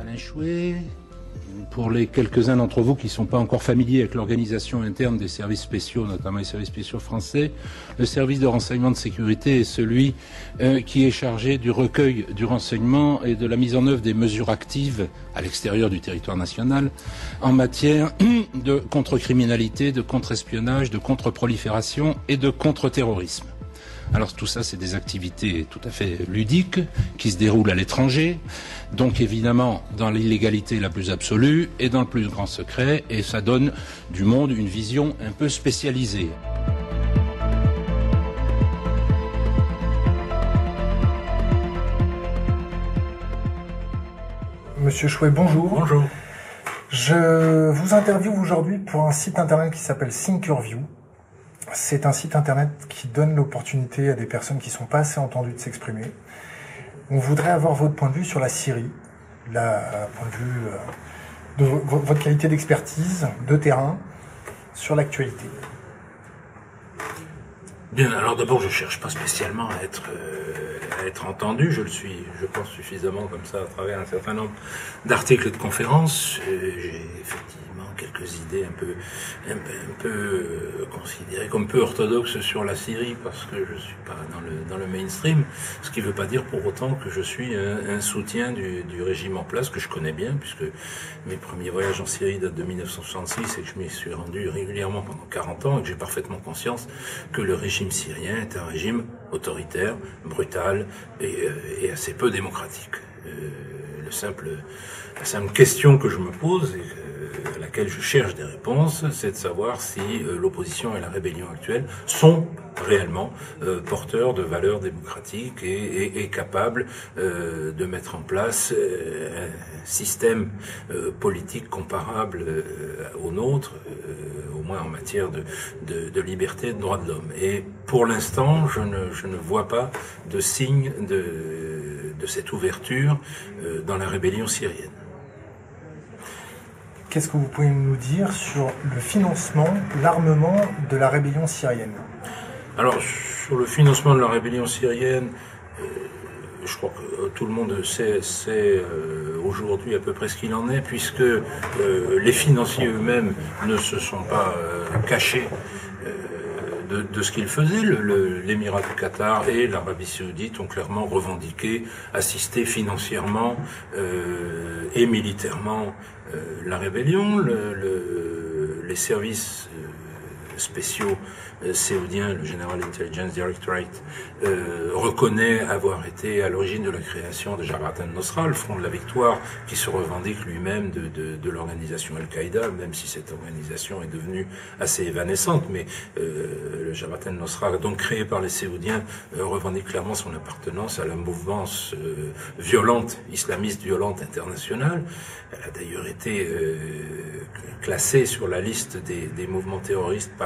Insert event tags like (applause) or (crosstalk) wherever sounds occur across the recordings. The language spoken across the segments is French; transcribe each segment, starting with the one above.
Aneshwe pour les quelques-uns d'entre vous qui ne sont pas encore familiers avec l'organisation interne des services spéciaux, notamment les services spéciaux français, le service de renseignement de sécurité est celui euh, qui est chargé du recueil du renseignement et de la mise en œuvre des mesures actives à l'extérieur du territoire national en matière (clears throat) de contre-criminalité, de contre-espionnage, de contre-prolifération et de contre-terrorisme. Alors tout ça, c'est des activités tout à fait ludiques qui se déroulent à l'étranger, donc évidemment dans l'illégalité la plus absolue et dans le plus grand secret, et ça donne du monde une vision un peu spécialisée. Monsieur Chouet, bonjour. Bonjour. Je vous interviewe aujourd'hui pour un site internet qui s'appelle Thinkerview. C'est un site internet qui donne l'opportunité à des personnes qui sont pas assez entendues de s'exprimer. On voudrait avoir votre point de vue sur la Syrie, euh, de votre qualité d'expertise, de terrain, sur l'actualité. Bien, alors d'abord, je cherche pas spécialement à être, euh, à être entendu. Je le suis, je pense suffisamment comme ça à travers un certain nombre d'articles et de conférences. Euh, quelques idées un peu, un peu, un euh, considérées comme peu orthodoxes sur la Syrie parce que je suis pas dans le, dans le mainstream. Ce qui ne veut pas dire pour autant que je suis un, un soutien du, du, régime en place que je connais bien puisque mes premiers voyages en Syrie datent de 1966 et que je m'y suis rendu régulièrement pendant 40 ans et que j'ai parfaitement conscience que le régime syrien est un régime autoritaire, brutal et, euh, et assez peu démocratique. Euh, le simple, la simple question que je me pose et laquelle je cherche des réponses, c'est de savoir si euh, l'opposition et la rébellion actuelle sont réellement euh, porteurs de valeurs démocratiques et, capables euh, de mettre en place un système politique comparable au nôtre, au moins en matière de, liberté et de droits de l'homme. Et pour l'instant, je ne, vois pas de signe de cette ouverture dans la rébellion syrienne. Qu'est-ce que vous pouvez nous dire sur le financement, l'armement de la rébellion syrienne? Alors, sur le financement de la rébellion syrienne, euh, je crois que tout le monde sait, euh, aujourd'hui à peu près ce qu'il en est, puisque euh, les financiers eux-mêmes ne se sont pas euh, cachés de, ce qu'ils faisaient. L'émirat du Qatar et l'Arabie saoudite ont clairement revendiqué assister financièrement euh, et militairement euh, la rébellion. Le, le, les services euh, spéciaux saoudien, le General Intelligence Directorate, euh, reconnaît avoir été à l'origine de la création de Jabhat al-Nusra, le Front de la Victoire, qui se revendique lui-même de, de, l'organisation Al-Qaïda, même si cette organisation est devenue assez évanescente. Mais euh, le Jabhat al-Nusra, donc créé par les Saoudiens, euh, revendique clairement son appartenance à la mouvance euh, violente, islamiste violente internationale. Elle a d'ailleurs été euh, classée sur la liste des, des mouvements terroristes par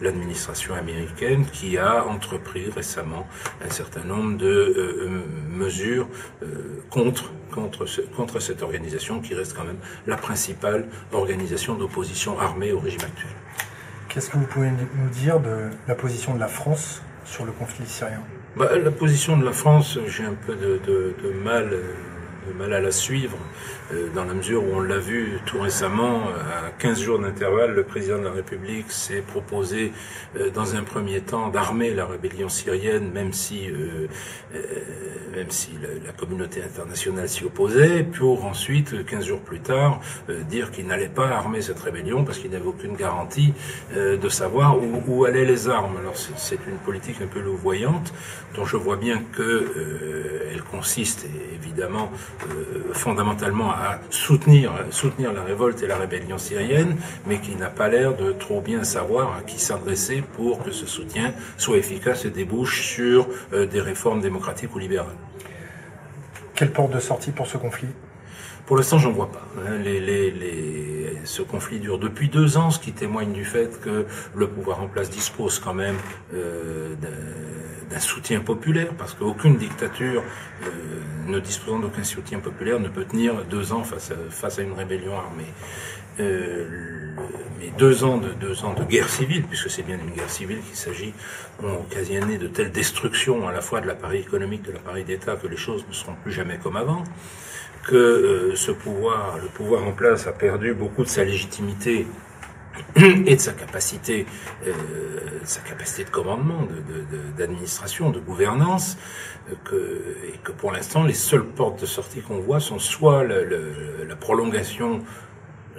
l'administration américaine qui a entrepris récemment un certain nombre de euh, mesures euh, contre contre, ce, contre cette organisation qui reste quand même la principale organisation d'opposition armée au régime actuel. Qu'est-ce que vous pouvez nous dire de la position de la France sur le conflit syrien? Bah, La position de la France, j'ai un peu de, de, de mal. Euh, mal à la suivre, euh, dans la mesure où on l'a vu tout récemment, à 15 jours d'intervalle, le président de la République s'est proposé, euh, dans un premier temps, d'armer la rébellion syrienne, même si, euh, même si la, communauté internationale s'y opposait, pour ensuite, 15 jours plus tard, dire qu'il n'allait pas armer cette rébellion parce qu'il n'avait aucune garantie de savoir où, où, allaient les armes. Alors c'est une politique un peu louvoyante, dont je vois bien que elle consiste évidemment euh, fondamentalement à soutenir, soutenir la révolte et la rébellion syrienne, mais qui n'a pas l'air de trop bien savoir à qui s'adresser pour que ce soutien soit efficace et débouche sur euh, des réformes démocratiques ou libérales. Quelle porte de sortie pour ce conflit? Pour l'instant, j'en vois pas. Les, les, les, ce conflit dure depuis deux ans, ce qui témoigne du fait que le pouvoir en place dispose quand même euh, d'un soutien populaire, parce qu'aucune dictature euh, ne disposant d'aucun soutien populaire ne peut tenir deux ans face à, face à une rébellion armée. Euh, deux ans de deux ans de guerre civile, puisque c'est bien d'une guerre civile qu'il s'agit, ont occasionné de telles destructions à la fois de l'appareil économique, de l'appareil d'État, que les choses ne seront plus jamais comme avant que euh, ce pouvoir, le pouvoir en place, a perdu beaucoup de sa légitimité (clears throat) et de sa capacité, euh, sa capacité de commandement, d'administration, de, gouvernance, que, et que pour l'instant les seules portes de sortie qu'on voit sont soit la prolongation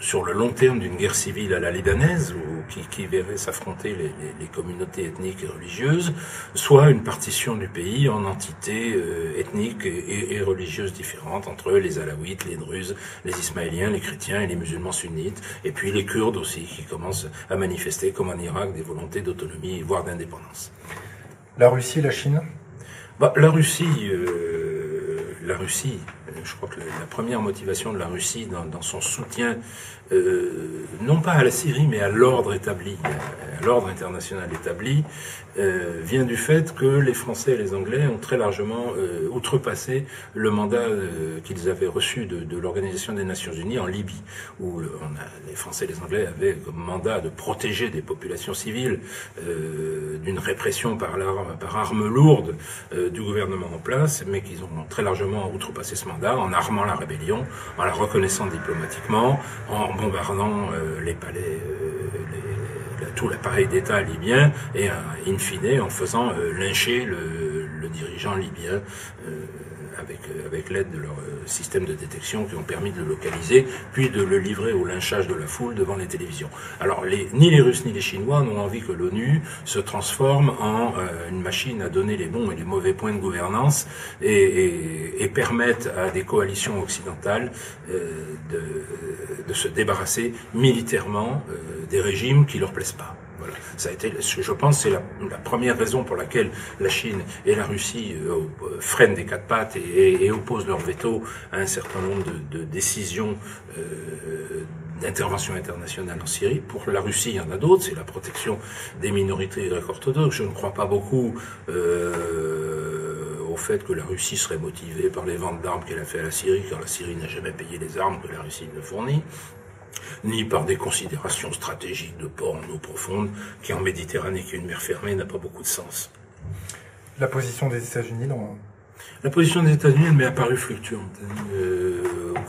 sur le long terme d'une guerre civile à la libanaise, ou qui, qui verrait s'affronter les, les, les, communautés ethniques et religieuses, soit une partition du pays en entités euh, ethniques et, et, religieuses différentes, entre les Alaouites, les Druzes, les Ismaéliens, les chrétiens et les musulmans sunnites, et puis les Kurdes aussi, qui commencent à manifester, comme en Irak, des volontés d'autonomie, voire d'indépendance. La Russie, la Chine? Bah, La Russie... Euh, la Russie, je crois que la première motivation de la Russie dans, dans son soutien, euh, non pas à la Syrie, mais à l'ordre établi, l'ordre international établi, euh, vient du fait que les Français et les Anglais ont très largement euh, outrepassé le mandat euh, qu'ils avaient reçu de, de l'Organisation des Nations Unies en Libye, où le, on a, les Français et les Anglais avaient comme mandat de protéger des populations civiles euh, d'une répression par, l'arme, par lourde euh, du gouvernement en place, mais qu'ils ont très largement outrepassé ce mandat en armant la rébellion, en la reconnaissant diplomatiquement, en bombardant les palais, les, tout l'appareil d'État libyen et in fine en faisant euh, lyncher le, dirigeant libyen euh, avec, avec l'aide de leur système de détection qui ont permis de le localiser, puis de le livrer au lynchage de la foule devant les télévisions. Alors ni les Russes ni les Chinois n'ont envie que l'ONU se transforme en euh, une machine à donner les bons et les mauvais points de gouvernance et, et, et permettent à des coalitions occidentales euh, de, se débarrasser militairement euh, des régimes qui leur plaisent pas. Voilà. Ça a été, je pense, c'est la, première raison pour laquelle la Chine et la Russie euh, freinent des quatre pattes et, opposent leur veto à un certain nombre de, décisions euh, d'intervention internationale en Syrie. Pour la Russie, il y en a d'autres, c'est la protection des minorités grecques orthodoxes. Je ne crois pas beaucoup euh, au fait que la Russie serait motivée par les ventes d'armes qu'elle a fait à la Syrie, car la Syrie n'a jamais payé les armes que la Russie ne fournit ni par des considérations stratégiques de port en eau profonde, qui en Méditerranée, qui est une mer fermée, n'a pas beaucoup de sens. La position des États-Unis dans... La position des États-Unis, elle m'est apparue fluctuante euh, au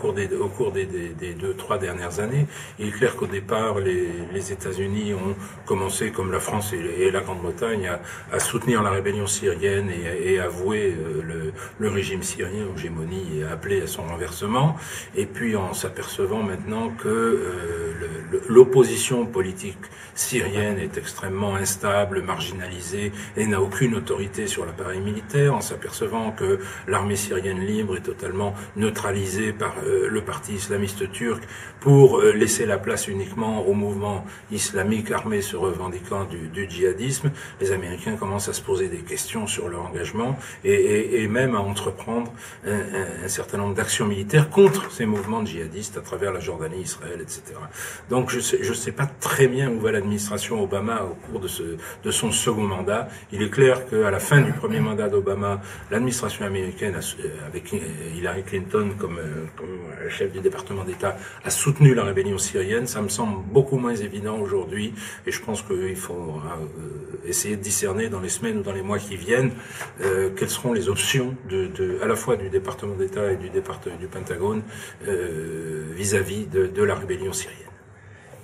au cours des, deux, trois dernières années. Il est clair qu'au départ, les, États-Unis ont commencé, comme la France et, la Grande-Bretagne, à, soutenir la rébellion syrienne et, et avouer euh, le, le, régime syrien en hégémonie et à appeler à son renversement. Et puis en s'apercevant maintenant que euh, l'opposition politique syrienne est extrêmement instable, marginalisée et n'a aucune autorité sur l'appareil militaire, en s'apercevant que l'armée syrienne libre est totalement neutralisée par euh, le parti islamiste turc pour euh, laisser la place uniquement au mouvement islamique armé se revendiquant du, djihadisme, les Américains commencent à se poser des questions sur leur engagement et, même à entreprendre un, un, un certain nombre d'actions militaires contre ces mouvements djihadistes à travers la Jordanie, Israël, etc. Donc je ne sais, sais pas très bien où va l'administration Obama au cours de, ce, de son second mandat. Il est clair qu'à la fin du premier mandat d'Obama, l'administration américaine, avec Hillary Clinton comme, comme chef du département d'État, a soutenu la rébellion syrienne. Ça me semble beaucoup moins évident aujourd'hui et je pense qu'il faut euh, essayer de discerner dans les semaines ou dans les mois qui viennent euh, quelles seront les options de, de, à la fois du département d'État et du, département, du Pentagone vis-à-vis -vis de, de la rébellion syrienne.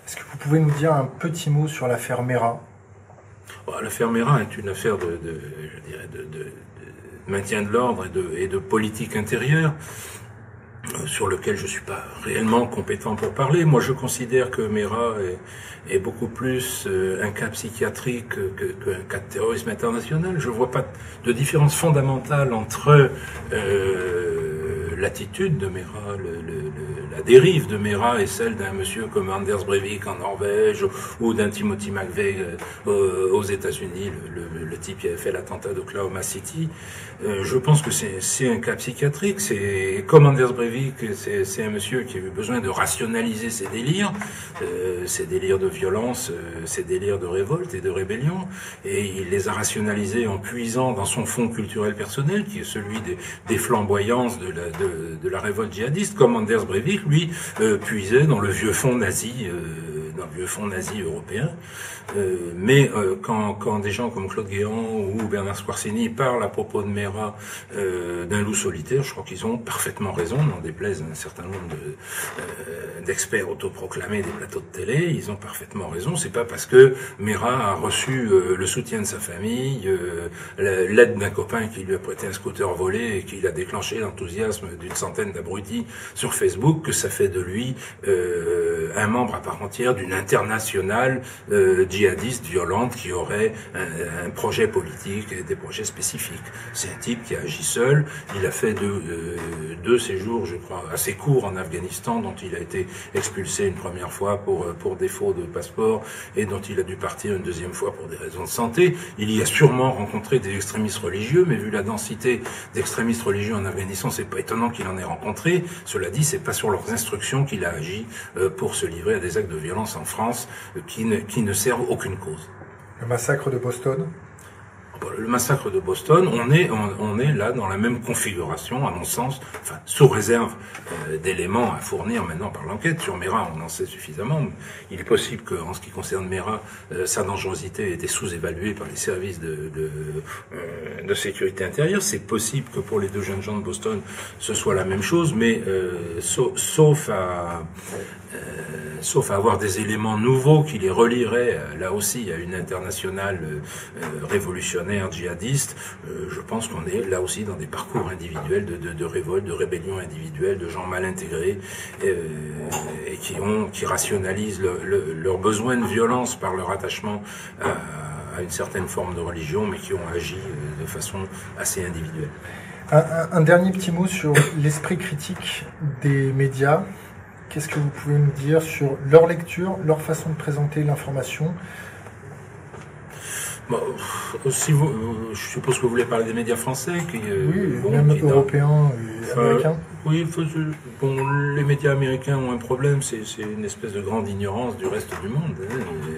Est-ce que vous pouvez nous dire un petit mot sur l'affaire Mera? L'affaire Mera est une affaire de, je dirais de, maintien de l'ordre et de, politique intérieure euh, sur lequel je ne suis pas réellement compétent pour parler. Moi, je considère que Mera est, beaucoup plus euh, un cas psychiatrique qu'un cas de terrorisme international. Je ne vois pas de différence fondamentale entre euh, l'attitude de Mera, le, la dérive de Mera est celle d'un monsieur comme Anders Breivik en Norvège ou d'un Timothy McVeigh euh, aux États-Unis, le, type qui avait fait l'attentat d'Oklahoma City. Euh, je pense que c'est un cas psychiatrique. C'est comme Anders Breivik, c'est un monsieur qui a eu besoin de rationaliser ses délires, euh, ses délires de violence, euh, ses délires de révolte et de rébellion, et il les a rationalisés en puisant dans son fond culturel personnel, qui est celui des, flamboyances de la, de, la révolte djihadiste, comme Anders Breivik, lui, euh, puisait dans le vieux fond nazi, le vieux fond nazi européen. Euh, mais euh, quand, des gens comme Claude Guéant ou Bernard Squarcini parlent à propos de Mera euh, d'un loup solitaire, je crois qu'ils ont parfaitement raison, n'en déplaise un certain nombre d'experts autoproclamés des plateaux de télé, ils ont parfaitement raison. C'est pas parce que Mera a reçu le soutien de sa famille, l'aide d'un copain qui lui a prêté un scooter volé et qu'il a déclenché l'enthousiasme d'une centaine d'abrutis sur Facebook que ça fait de lui un membre à part entière d'une internationale djihadiste violente qui aurait un, projet politique et des projets spécifiques. C'est un type qui agit seul. Il a fait deux, euh, deux séjours, je crois, assez courts en Afghanistan, dont il a été expulsé une première fois pour, euh, pour défaut de passeport et dont il a dû partir une deuxième fois pour des raisons de santé. Il y a sûrement rencontré des extrémistes religieux, mais vu la densité d'extrémistes religieux en Afghanistan, c'est pas étonnant qu'il en ait rencontré. Cela dit, c'est pas sur leurs instructions qu'il a agi euh, pour se livrer à des actes de violence en France qui ne, qui ne servent aucune cause. Le massacre de Boston? Le massacre de Boston, on est, on, est là dans la même configuration, à mon sens, enfin, sous réserve euh, d'éléments à fournir maintenant par l'enquête. Sur Mera, on en sait suffisamment. Il est possible qu'en ce qui concerne Mera, euh, sa dangerosité ait été sous-évaluée par les services euh, de sécurité intérieure. C'est possible que pour les deux jeunes gens de Boston, ce soit la même chose, mais sauf à sauf à avoir des éléments nouveaux qui les relieraient, là aussi, à une internationale révolutionnaire euh, je pense qu'on est là aussi dans des parcours individuels de, de, de révolte, de rébellion individuelle, de gens mal intégrés euh, et qui ont, qui rationalisent le, leur besoin de violence par leur attachement à, une certaine forme de religion, mais qui ont agi euh, de façon assez individuelle. Un dernier petit mot sur l'esprit critique des médias. Qu'est-ce que vous pouvez nous dire sur leur lecture, leur façon de présenter l'information Bon, si vous, je suppose que vous voulez parler des médias français, qui, euh, oui, bon, même européens et américains. oui, bon, les médias américains ont un problème, c'est une espèce de grande ignorance du reste du monde. Hein, et,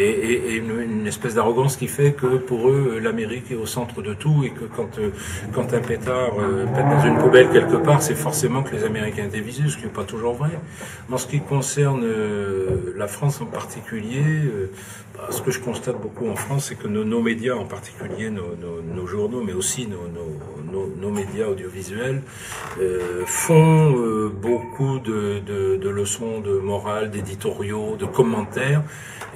et, une, espèce d'arrogance qui fait que pour eux, l'Amérique est au centre de tout et que quand, euh, quand un pétard euh, pète dans une poubelle quelque part, c'est forcément que les Américains étaient visés, ce qui n'est pas toujours vrai. En ce qui concerne euh, la France en particulier, bah, ce que je constate beaucoup en France, c'est que nos, médias, en particulier nos, journaux, mais aussi nos, médias audiovisuels, euh, font euh, beaucoup de, leçons de morale, d'éditoriaux, de commentaires,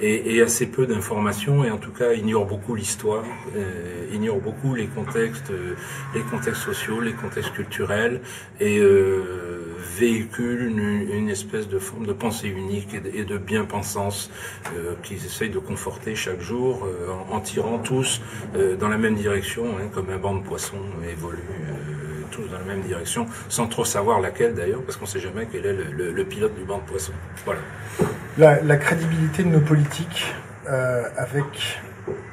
et, assez peu d'informations, et en tout cas ignorent beaucoup l'histoire, euh, ignorent beaucoup les contextes, les contextes sociaux, les contextes culturels, et véhiculent une, espèce de forme de pensée unique et de, bien-pensance euh, qu'ils essayent de conforter chaque jour euh, en, tirant tous euh, dans la même direction, hein, comme un banc de poissons évolue tous dans la même direction, sans trop savoir laquelle d'ailleurs, parce qu'on ne sait jamais quel est le, le, le, pilote du banc de poissons. Voilà. La, la crédibilité de nos politiques euh, avec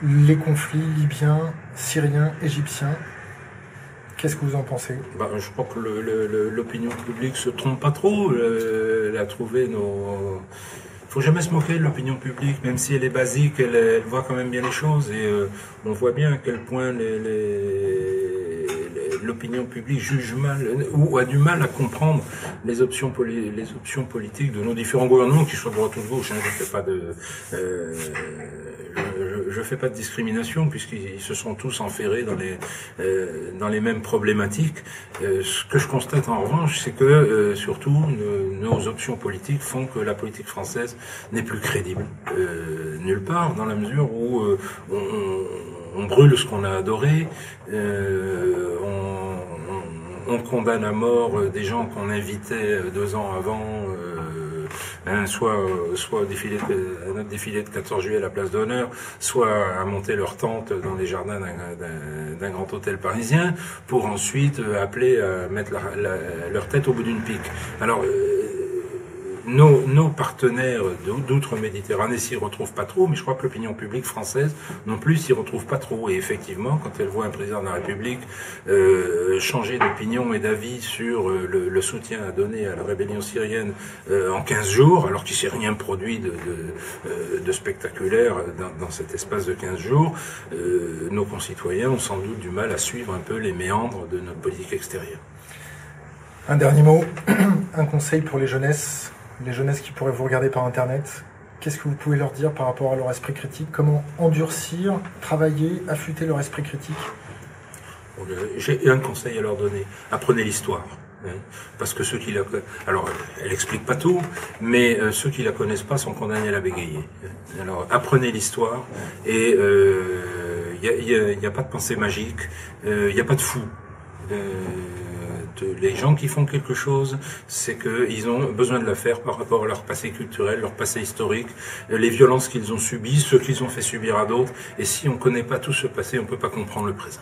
les conflits libyens, syriens, égyptiens, Qu'est-ce que vous en pensez? Bah, Je crois que l'opinion publique se trompe pas trop. Elle a trouvé nos. Il faut jamais se moquer de l'opinion publique, même si elle est basique, elle, elle, voit quand même bien les choses et euh, on voit bien à quel point les, les, l'opinion publique juge mal ou a du mal à comprendre les options, les options politiques de nos différents gouvernements, qu'ils soient de droite ou de gauche. Hein, je ne fais pas de, euh, je, je, fais pas de discrimination puisqu'ils se sont tous enferrés dans les euh, mêmes problématiques. Euh, ce que je constate en revanche, c'est que euh, surtout nos options politiques font que la politique française n'est plus crédible nulle part, dans la mesure où on, brûle ce qu'on a adoré, on, condamne à mort des gens qu'on invitait deux ans avant hein, soit soit au défilé de, notre défilé de 14 juillet à la place d'honneur, soit à monter leur tente dans les jardins d'un grand hôtel parisien, pour ensuite appeler à mettre leur tête au bout d'une pique. Alors nos, nos partenaires d'outre-Méditerranée s'y retrouvent pas trop, mais je crois que l'opinion publique française non plus s'y retrouve pas trop. Et effectivement, quand elle voit un président de la République euh, changer d'opinion et d'avis sur euh, le, le, soutien à donner à la rébellion syrienne euh, en 15 jours, alors qu'il s'est rien produit de, de, euh, de spectaculaire dans, dans, cet espace de 15 jours, euh, nos concitoyens ont sans doute du mal à suivre un peu les méandres de notre politique extérieure. Un dernier mot, (clears throat) un conseil pour les jeunesses les jeunesses qui pourraient vous regarder par Internet, qu'est-ce que vous pouvez leur dire par rapport à leur esprit critique? Comment endurcir, travailler, affûter leur esprit critique? J'ai un conseil à leur donner. Apprenez l'histoire. Hein. Parce que ceux qui la alors elle explique pas tout, mais euh, ceux qui la connaissent pas sont condamnés à la bégayer. Alors apprenez l'histoire et il euh, n'y a, a, pas de pensée magique, il euh, n'y a pas de fou les gens qui font quelque chose, c'est qu'ils ont besoin de la faire par rapport à leur passé culturel, leur passé historique, les violences qu'ils ont subies, ceux qu'ils ont fait subir à d'autres. Et si on ne connaît pas tout ce passé, on ne peut pas comprendre le présent.